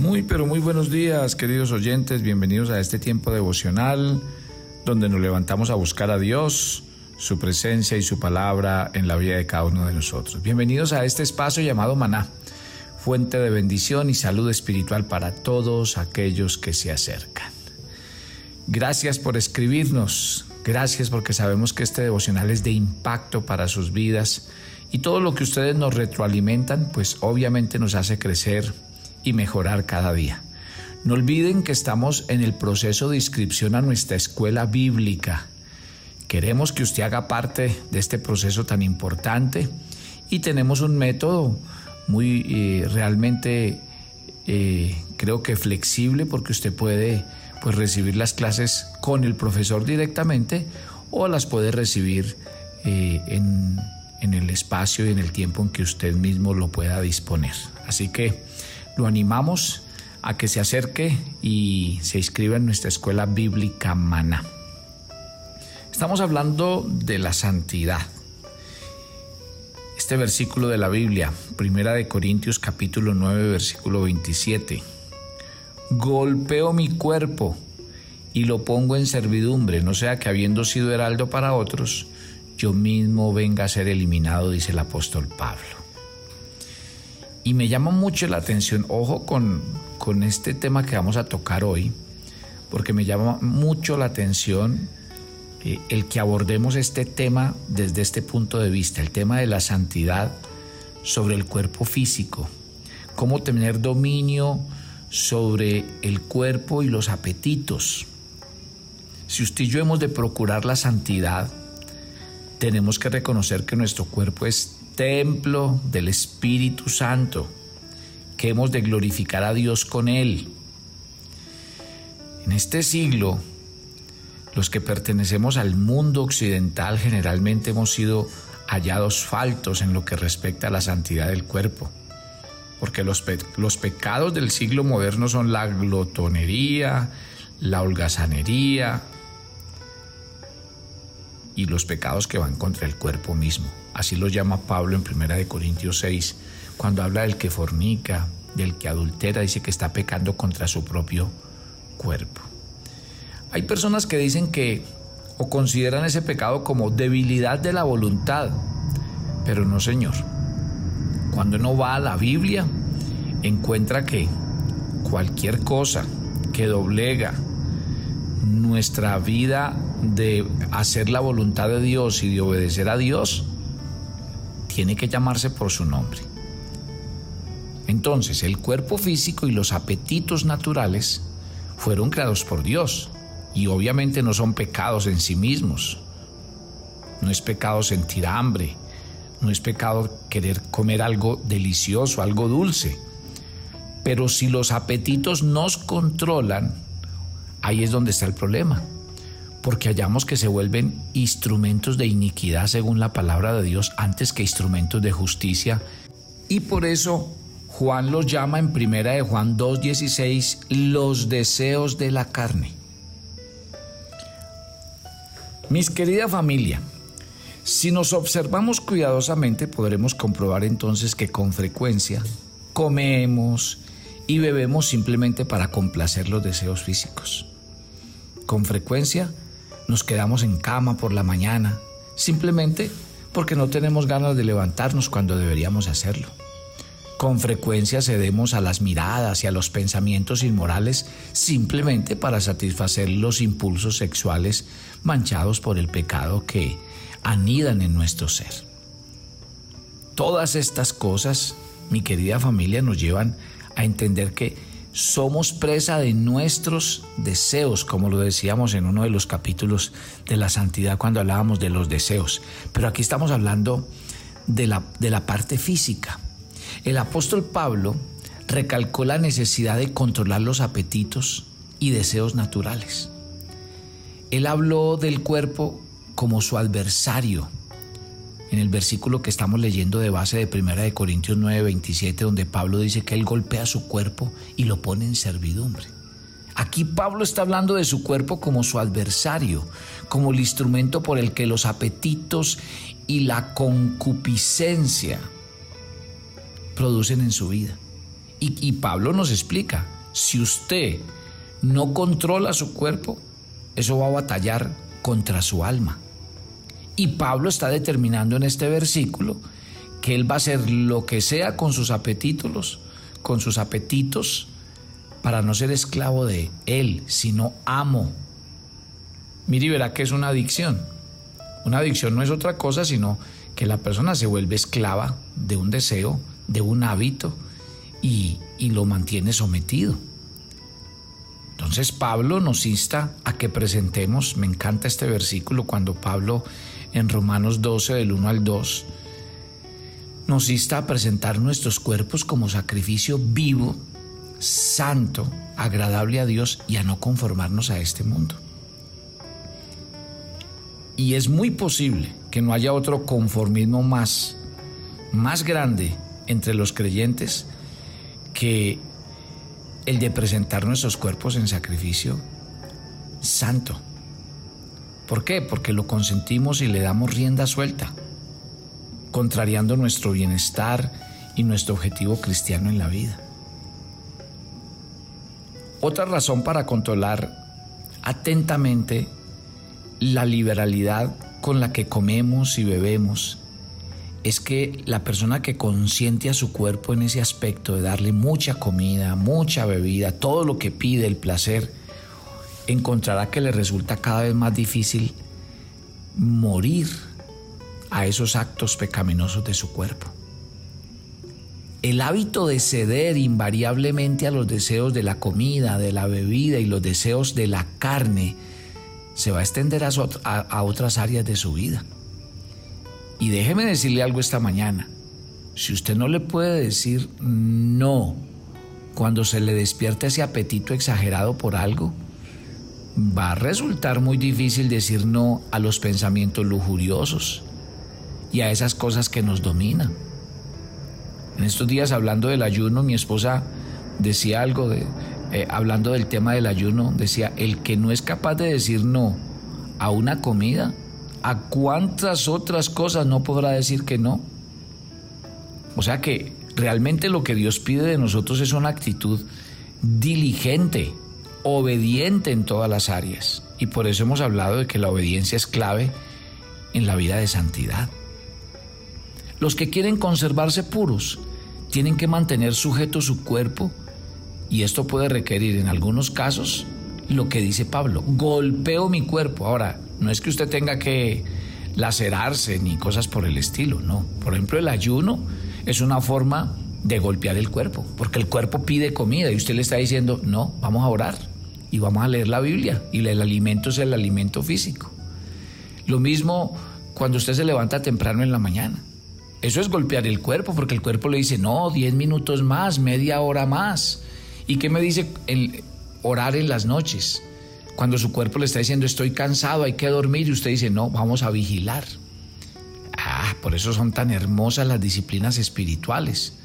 Muy, pero muy buenos días, queridos oyentes. Bienvenidos a este tiempo devocional donde nos levantamos a buscar a Dios, su presencia y su palabra en la vida de cada uno de nosotros. Bienvenidos a este espacio llamado Maná, fuente de bendición y salud espiritual para todos aquellos que se acercan. Gracias por escribirnos, gracias porque sabemos que este devocional es de impacto para sus vidas y todo lo que ustedes nos retroalimentan, pues obviamente nos hace crecer y mejorar cada día. No olviden que estamos en el proceso de inscripción a nuestra escuela bíblica. Queremos que usted haga parte de este proceso tan importante y tenemos un método muy eh, realmente eh, creo que flexible porque usted puede pues recibir las clases con el profesor directamente o las puede recibir eh, en, en el espacio y en el tiempo en que usted mismo lo pueda disponer. Así que lo animamos a que se acerque y se inscriba en nuestra escuela bíblica Mana. Estamos hablando de la santidad. Este versículo de la Biblia, Primera de Corintios capítulo 9, versículo 27. Golpeo mi cuerpo y lo pongo en servidumbre, no sea que habiendo sido heraldo para otros, yo mismo venga a ser eliminado, dice el apóstol Pablo. Y me llama mucho la atención, ojo con, con este tema que vamos a tocar hoy, porque me llama mucho la atención eh, el que abordemos este tema desde este punto de vista, el tema de la santidad sobre el cuerpo físico, cómo tener dominio sobre el cuerpo y los apetitos. Si usted y yo hemos de procurar la santidad, tenemos que reconocer que nuestro cuerpo es templo del Espíritu Santo, que hemos de glorificar a Dios con él. En este siglo, los que pertenecemos al mundo occidental generalmente hemos sido hallados faltos en lo que respecta a la santidad del cuerpo, porque los, los pecados del siglo moderno son la glotonería, la holgazanería, y los pecados que van contra el cuerpo mismo. Así lo llama Pablo en 1 Corintios 6, cuando habla del que fornica, del que adultera, dice que está pecando contra su propio cuerpo. Hay personas que dicen que o consideran ese pecado como debilidad de la voluntad, pero no, Señor. Cuando uno va a la Biblia, encuentra que cualquier cosa que doblega nuestra vida de hacer la voluntad de Dios y de obedecer a Dios, tiene que llamarse por su nombre. Entonces, el cuerpo físico y los apetitos naturales fueron creados por Dios y obviamente no son pecados en sí mismos. No es pecado sentir hambre, no es pecado querer comer algo delicioso, algo dulce. Pero si los apetitos nos controlan, ahí es donde está el problema porque hallamos que se vuelven instrumentos de iniquidad según la palabra de Dios antes que instrumentos de justicia. Y por eso Juan los llama en primera de Juan 2.16 los deseos de la carne. Mis querida familia, si nos observamos cuidadosamente podremos comprobar entonces que con frecuencia comemos y bebemos simplemente para complacer los deseos físicos. Con frecuencia nos quedamos en cama por la mañana, simplemente porque no tenemos ganas de levantarnos cuando deberíamos hacerlo. Con frecuencia cedemos a las miradas y a los pensamientos inmorales simplemente para satisfacer los impulsos sexuales manchados por el pecado que anidan en nuestro ser. Todas estas cosas, mi querida familia, nos llevan a entender que somos presa de nuestros deseos, como lo decíamos en uno de los capítulos de la santidad cuando hablábamos de los deseos. Pero aquí estamos hablando de la, de la parte física. El apóstol Pablo recalcó la necesidad de controlar los apetitos y deseos naturales. Él habló del cuerpo como su adversario en el versículo que estamos leyendo de base de 1 de Corintios 9, 27, donde Pablo dice que él golpea su cuerpo y lo pone en servidumbre. Aquí Pablo está hablando de su cuerpo como su adversario, como el instrumento por el que los apetitos y la concupiscencia producen en su vida. Y, y Pablo nos explica, si usted no controla su cuerpo, eso va a batallar contra su alma. Y Pablo está determinando en este versículo que él va a hacer lo que sea con sus apetitos, con sus apetitos, para no ser esclavo de él, sino amo. Mire y verá que es una adicción. Una adicción no es otra cosa, sino que la persona se vuelve esclava de un deseo, de un hábito, y, y lo mantiene sometido. Entonces Pablo nos insta a que presentemos, me encanta este versículo cuando Pablo en Romanos 12 del 1 al 2 nos insta a presentar nuestros cuerpos como sacrificio vivo, santo, agradable a Dios y a no conformarnos a este mundo. Y es muy posible que no haya otro conformismo más, más grande entre los creyentes que el de presentar nuestros cuerpos en sacrificio santo. ¿Por qué? Porque lo consentimos y le damos rienda suelta, contrariando nuestro bienestar y nuestro objetivo cristiano en la vida. Otra razón para controlar atentamente la liberalidad con la que comemos y bebemos es que la persona que consiente a su cuerpo en ese aspecto de darle mucha comida, mucha bebida, todo lo que pide, el placer, encontrará que le resulta cada vez más difícil morir a esos actos pecaminosos de su cuerpo. El hábito de ceder invariablemente a los deseos de la comida, de la bebida y los deseos de la carne se va a extender a, otras áreas de su vida. Y déjeme decirle algo esta mañana. Si usted no le puede decir no cuando se le despierta ese apetito exagerado por algo, va a resultar muy difícil decir no a los pensamientos lujuriosos y a esas cosas que nos dominan. En estos días hablando del ayuno, mi esposa decía algo de, eh, hablando del tema del ayuno, decía, el que no es capaz de decir no a una comida, ¿a cuántas otras cosas no podrá decir que no? O sea que realmente lo que Dios pide de nosotros es una actitud diligente, obediente en todas las áreas. Y por eso hemos hablado de que la obediencia es clave en la vida de santidad. Los que quieren conservarse puros tienen que mantener sujeto su cuerpo y esto puede requerir en algunos casos lo que dice Pablo, golpeo mi cuerpo. Ahora, no es que usted tenga que lacerarse ni cosas por el estilo, no. Por ejemplo, el ayuno es una forma de golpear el cuerpo, porque el cuerpo pide comida y usted le está diciendo, no, vamos a orar y vamos a leer la Biblia y el alimento es el alimento físico. Lo mismo cuando usted se levanta temprano en la mañana. Eso es golpear el cuerpo, porque el cuerpo le dice, no, 10 minutos más, media hora más. ¿Y qué me dice el orar en las noches? Cuando su cuerpo le está diciendo estoy cansado, hay que dormir y usted dice no, vamos a vigilar. Ah, por eso son tan hermosas las disciplinas espirituales.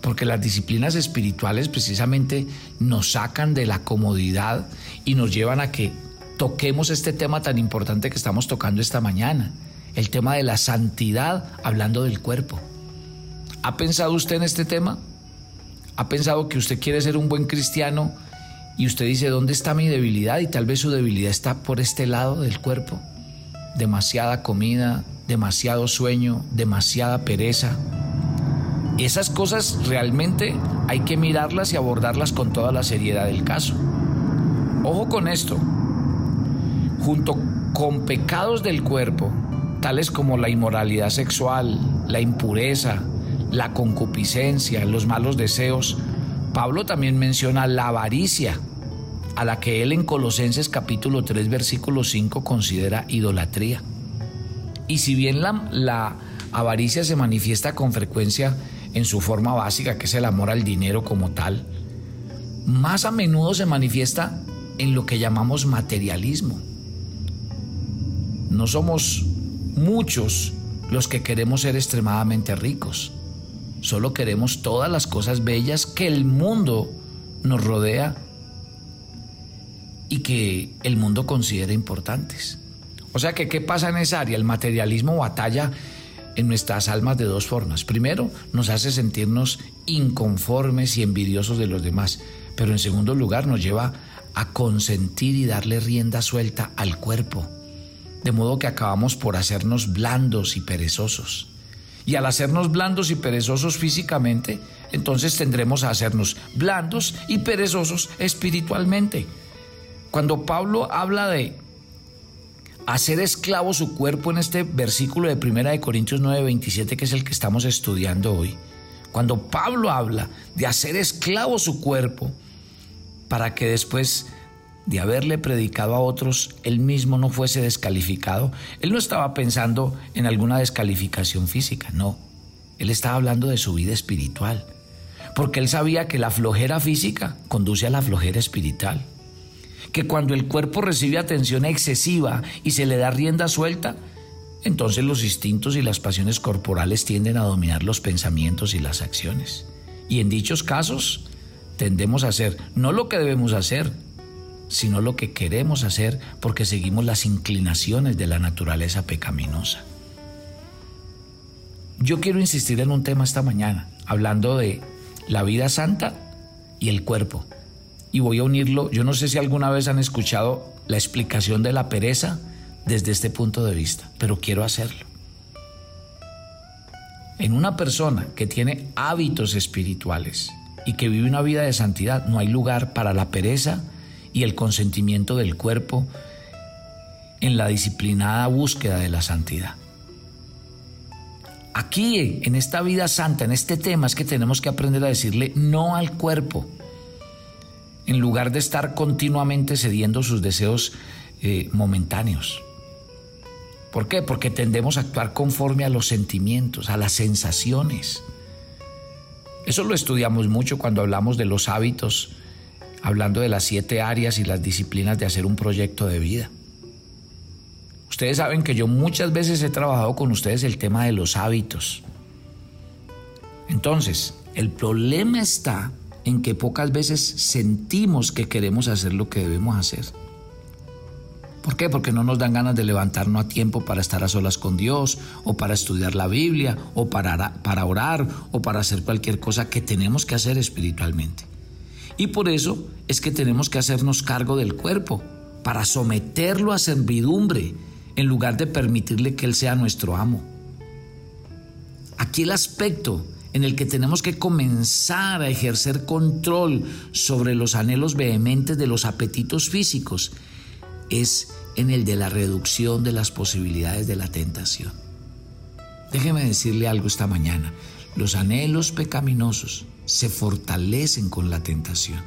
Porque las disciplinas espirituales precisamente nos sacan de la comodidad y nos llevan a que toquemos este tema tan importante que estamos tocando esta mañana, el tema de la santidad hablando del cuerpo. ¿Ha pensado usted en este tema? ¿Ha pensado que usted quiere ser un buen cristiano y usted dice, ¿dónde está mi debilidad? Y tal vez su debilidad está por este lado del cuerpo. Demasiada comida, demasiado sueño, demasiada pereza. Esas cosas realmente hay que mirarlas y abordarlas con toda la seriedad del caso. Ojo con esto. Junto con pecados del cuerpo, tales como la inmoralidad sexual, la impureza, la concupiscencia, los malos deseos, Pablo también menciona la avaricia, a la que él en Colosenses capítulo 3 versículo 5 considera idolatría. Y si bien la, la avaricia se manifiesta con frecuencia en su forma básica, que es el amor al dinero como tal, más a menudo se manifiesta en lo que llamamos materialismo. No somos muchos los que queremos ser extremadamente ricos. Solo queremos todas las cosas bellas que el mundo nos rodea y que el mundo considera importantes. O sea que, ¿qué pasa en esa área? El materialismo batalla en nuestras almas de dos formas. Primero, nos hace sentirnos inconformes y envidiosos de los demás. Pero en segundo lugar nos lleva a consentir y darle rienda suelta al cuerpo. De modo que acabamos por hacernos blandos y perezosos. Y al hacernos blandos y perezosos físicamente, entonces tendremos a hacernos blandos y perezosos espiritualmente. Cuando Pablo habla de hacer esclavo su cuerpo en este versículo de 1 de Corintios 9:27 que es el que estamos estudiando hoy. Cuando Pablo habla de hacer esclavo su cuerpo para que después de haberle predicado a otros, él mismo no fuese descalificado, él no estaba pensando en alguna descalificación física, no. Él estaba hablando de su vida espiritual, porque él sabía que la flojera física conduce a la flojera espiritual que cuando el cuerpo recibe atención excesiva y se le da rienda suelta, entonces los instintos y las pasiones corporales tienden a dominar los pensamientos y las acciones. Y en dichos casos tendemos a hacer no lo que debemos hacer, sino lo que queremos hacer porque seguimos las inclinaciones de la naturaleza pecaminosa. Yo quiero insistir en un tema esta mañana, hablando de la vida santa y el cuerpo y voy a unirlo. Yo no sé si alguna vez han escuchado la explicación de la pereza desde este punto de vista, pero quiero hacerlo. En una persona que tiene hábitos espirituales y que vive una vida de santidad, no hay lugar para la pereza y el consentimiento del cuerpo en la disciplinada búsqueda de la santidad. Aquí, en esta vida santa, en este tema, es que tenemos que aprender a decirle no al cuerpo en lugar de estar continuamente cediendo sus deseos eh, momentáneos. ¿Por qué? Porque tendemos a actuar conforme a los sentimientos, a las sensaciones. Eso lo estudiamos mucho cuando hablamos de los hábitos, hablando de las siete áreas y las disciplinas de hacer un proyecto de vida. Ustedes saben que yo muchas veces he trabajado con ustedes el tema de los hábitos. Entonces, el problema está en que pocas veces sentimos que queremos hacer lo que debemos hacer. ¿Por qué? Porque no nos dan ganas de levantarnos a tiempo para estar a solas con Dios, o para estudiar la Biblia, o para, para orar, o para hacer cualquier cosa que tenemos que hacer espiritualmente. Y por eso es que tenemos que hacernos cargo del cuerpo, para someterlo a servidumbre, en lugar de permitirle que Él sea nuestro amo. Aquí el aspecto en el que tenemos que comenzar a ejercer control sobre los anhelos vehementes de los apetitos físicos, es en el de la reducción de las posibilidades de la tentación. Déjeme decirle algo esta mañana. Los anhelos pecaminosos se fortalecen con la tentación.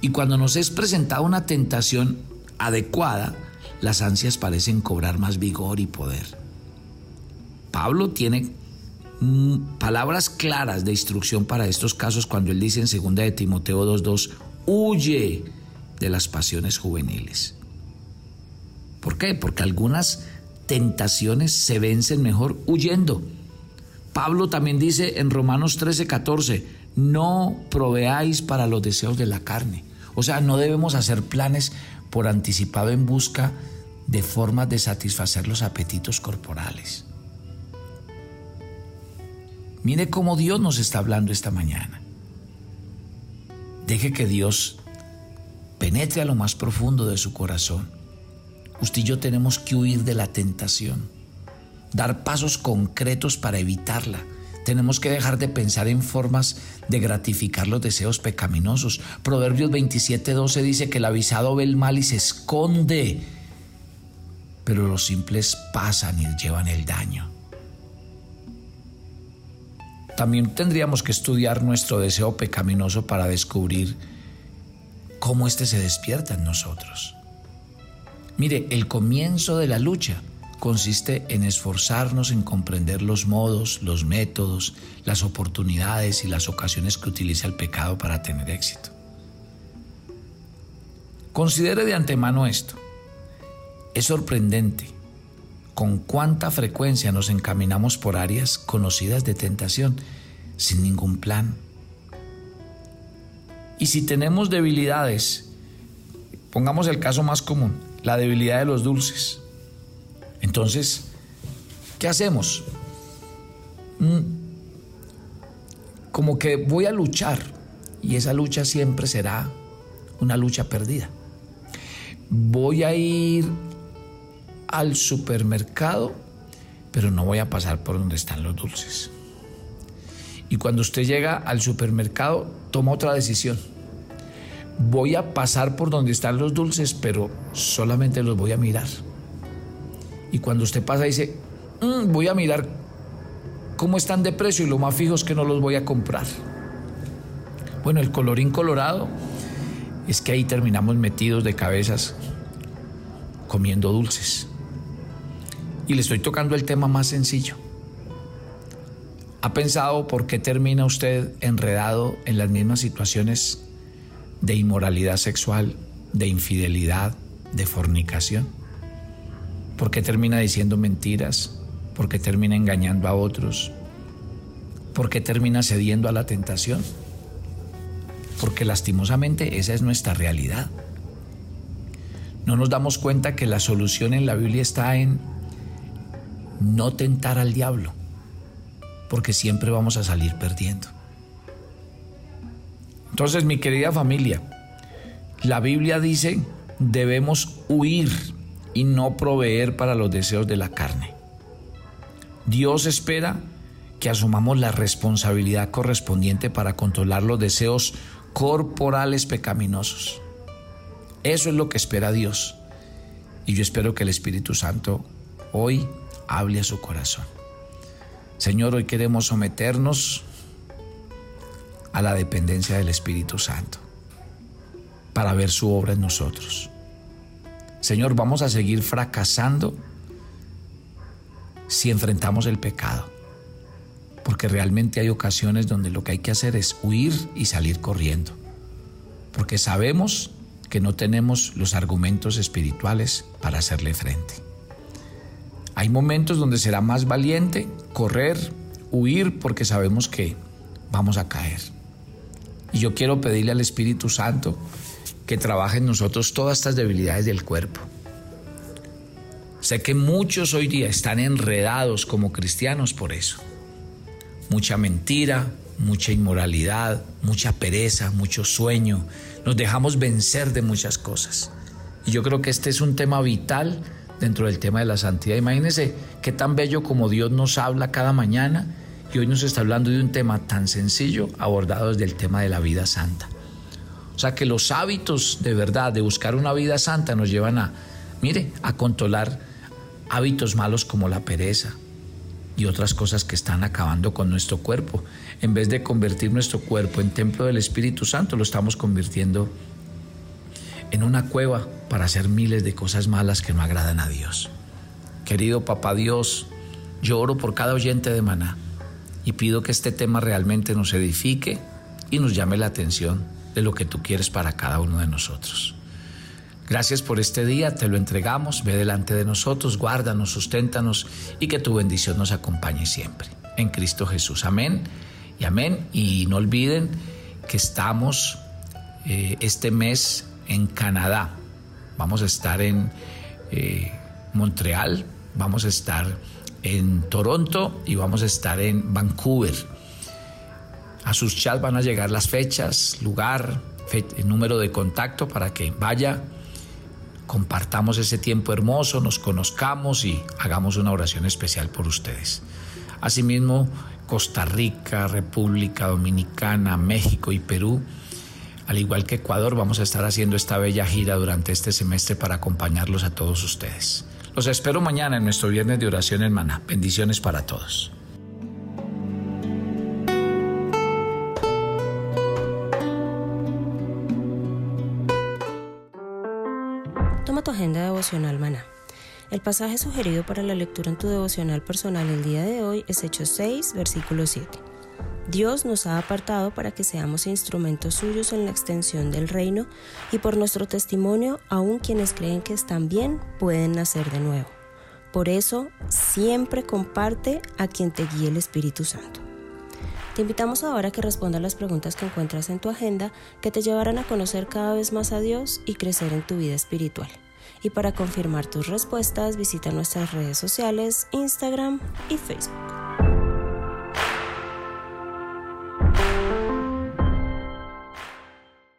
Y cuando nos es presentada una tentación adecuada, las ansias parecen cobrar más vigor y poder. Pablo tiene palabras claras de instrucción para estos casos cuando él dice en 2 de Timoteo 2.2, huye de las pasiones juveniles. ¿Por qué? Porque algunas tentaciones se vencen mejor huyendo. Pablo también dice en Romanos 13:14, no proveáis para los deseos de la carne. O sea, no debemos hacer planes por anticipado en busca de formas de satisfacer los apetitos corporales. Mire cómo Dios nos está hablando esta mañana. Deje que Dios penetre a lo más profundo de su corazón. Usted y yo tenemos que huir de la tentación, dar pasos concretos para evitarla. Tenemos que dejar de pensar en formas de gratificar los deseos pecaminosos. Proverbios 27:12 dice que el avisado ve el mal y se esconde, pero los simples pasan y llevan el daño. También tendríamos que estudiar nuestro deseo pecaminoso para descubrir cómo éste se despierta en nosotros. Mire, el comienzo de la lucha consiste en esforzarnos en comprender los modos, los métodos, las oportunidades y las ocasiones que utiliza el pecado para tener éxito. Considere de antemano esto. Es sorprendente con cuánta frecuencia nos encaminamos por áreas conocidas de tentación sin ningún plan. Y si tenemos debilidades, pongamos el caso más común, la debilidad de los dulces. Entonces, ¿qué hacemos? Mm, como que voy a luchar y esa lucha siempre será una lucha perdida. Voy a ir al supermercado, pero no voy a pasar por donde están los dulces. Y cuando usted llega al supermercado, toma otra decisión. Voy a pasar por donde están los dulces, pero solamente los voy a mirar. Y cuando usted pasa, dice, mm, voy a mirar cómo están de precio y lo más fijo es que no los voy a comprar. Bueno, el colorín colorado es que ahí terminamos metidos de cabezas comiendo dulces. Y le estoy tocando el tema más sencillo. ¿Ha pensado por qué termina usted enredado en las mismas situaciones de inmoralidad sexual, de infidelidad, de fornicación? ¿Por qué termina diciendo mentiras? ¿Por qué termina engañando a otros? ¿Por qué termina cediendo a la tentación? Porque lastimosamente esa es nuestra realidad. No nos damos cuenta que la solución en la Biblia está en no tentar al diablo, porque siempre vamos a salir perdiendo. Entonces, mi querida familia, la Biblia dice, debemos huir y no proveer para los deseos de la carne. Dios espera que asumamos la responsabilidad correspondiente para controlar los deseos corporales pecaminosos. Eso es lo que espera Dios. Y yo espero que el Espíritu Santo hoy hable a su corazón. Señor, hoy queremos someternos a la dependencia del Espíritu Santo para ver su obra en nosotros. Señor, vamos a seguir fracasando si enfrentamos el pecado, porque realmente hay ocasiones donde lo que hay que hacer es huir y salir corriendo, porque sabemos que no tenemos los argumentos espirituales para hacerle frente. Hay momentos donde será más valiente correr, huir, porque sabemos que vamos a caer. Y yo quiero pedirle al Espíritu Santo que trabaje en nosotros todas estas debilidades del cuerpo. Sé que muchos hoy día están enredados como cristianos por eso. Mucha mentira, mucha inmoralidad, mucha pereza, mucho sueño. Nos dejamos vencer de muchas cosas. Y yo creo que este es un tema vital dentro del tema de la santidad. Imagínense qué tan bello como Dios nos habla cada mañana y hoy nos está hablando de un tema tan sencillo abordado desde el tema de la vida santa. O sea que los hábitos de verdad de buscar una vida santa nos llevan a, mire, a controlar hábitos malos como la pereza y otras cosas que están acabando con nuestro cuerpo. En vez de convertir nuestro cuerpo en templo del Espíritu Santo, lo estamos convirtiendo en una cueva para hacer miles de cosas malas que no agradan a Dios. Querido Papá Dios, yo oro por cada oyente de Maná y pido que este tema realmente nos edifique y nos llame la atención de lo que tú quieres para cada uno de nosotros. Gracias por este día, te lo entregamos, ve delante de nosotros, guárdanos, susténtanos y que tu bendición nos acompañe siempre. En Cristo Jesús. Amén y amén. Y no olviden que estamos eh, este mes en Canadá. Vamos a estar en eh, Montreal, vamos a estar en Toronto y vamos a estar en Vancouver. A sus chats van a llegar las fechas, lugar, número de contacto para que vaya, compartamos ese tiempo hermoso, nos conozcamos y hagamos una oración especial por ustedes. Asimismo, Costa Rica, República Dominicana, México y Perú, al igual que Ecuador, vamos a estar haciendo esta bella gira durante este semestre para acompañarlos a todos ustedes. Los espero mañana en nuestro viernes de oración en Maná. Bendiciones para todos. agenda devocional maná. El pasaje sugerido para la lectura en tu devocional personal el día de hoy es Hechos 6, versículo 7. Dios nos ha apartado para que seamos instrumentos suyos en la extensión del reino y por nuestro testimonio aún quienes creen que están bien pueden nacer de nuevo. Por eso, siempre comparte a quien te guíe el Espíritu Santo. Te invitamos ahora a que respondas las preguntas que encuentras en tu agenda que te llevarán a conocer cada vez más a Dios y crecer en tu vida espiritual. Y para confirmar tus respuestas, visita nuestras redes sociales, Instagram y Facebook.